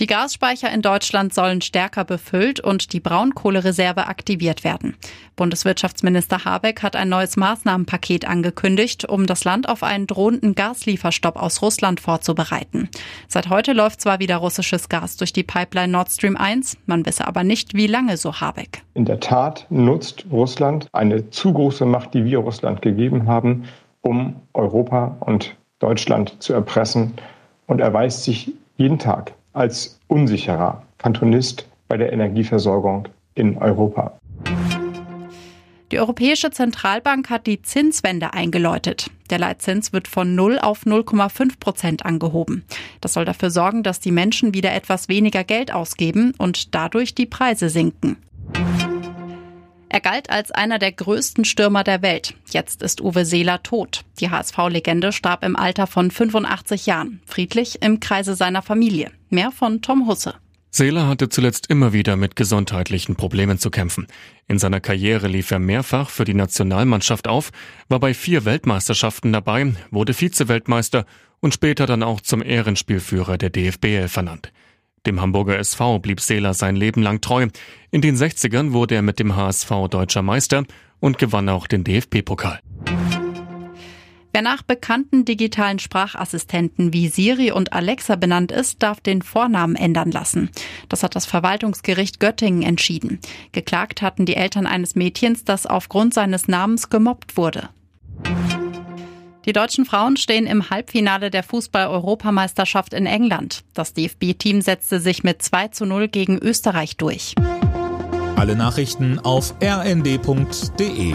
Die Gasspeicher in Deutschland sollen stärker befüllt und die Braunkohlereserve aktiviert werden. Bundeswirtschaftsminister Habeck hat ein neues Maßnahmenpaket angekündigt, um das Land auf einen drohenden Gaslieferstopp aus Russland vorzubereiten. Seit heute läuft zwar wieder russisches Gas durch die Pipeline Nord Stream 1, man wisse aber nicht, wie lange so Habeck. In der Tat nutzt Russland eine zu große Macht, die wir Russland gegeben haben, um Europa und Deutschland zu erpressen und erweist sich jeden Tag als unsicherer Kantonist bei der Energieversorgung in Europa. Die Europäische Zentralbank hat die Zinswende eingeläutet. Der Leitzins wird von 0 auf 0,5 Prozent angehoben. Das soll dafür sorgen, dass die Menschen wieder etwas weniger Geld ausgeben und dadurch die Preise sinken. Er galt als einer der größten Stürmer der Welt. Jetzt ist Uwe Seeler tot. Die HSV-Legende starb im Alter von 85 Jahren, friedlich im Kreise seiner Familie. Mehr von Tom Husse. Seeler hatte zuletzt immer wieder mit gesundheitlichen Problemen zu kämpfen. In seiner Karriere lief er mehrfach für die Nationalmannschaft auf, war bei vier Weltmeisterschaften dabei, wurde Vize-Weltmeister und später dann auch zum Ehrenspielführer der DFBL vernannt. Dem Hamburger SV blieb Seeler sein Leben lang treu. In den 60ern wurde er mit dem HSV deutscher Meister und gewann auch den DFB-Pokal. Wer nach bekannten digitalen Sprachassistenten wie Siri und Alexa benannt ist, darf den Vornamen ändern lassen. Das hat das Verwaltungsgericht Göttingen entschieden. Geklagt hatten die Eltern eines Mädchens, das aufgrund seines Namens gemobbt wurde. Die deutschen Frauen stehen im Halbfinale der Fußball-Europameisterschaft in England. Das DFB-Team setzte sich mit 2 zu 0 gegen Österreich durch. Alle Nachrichten auf rnd.de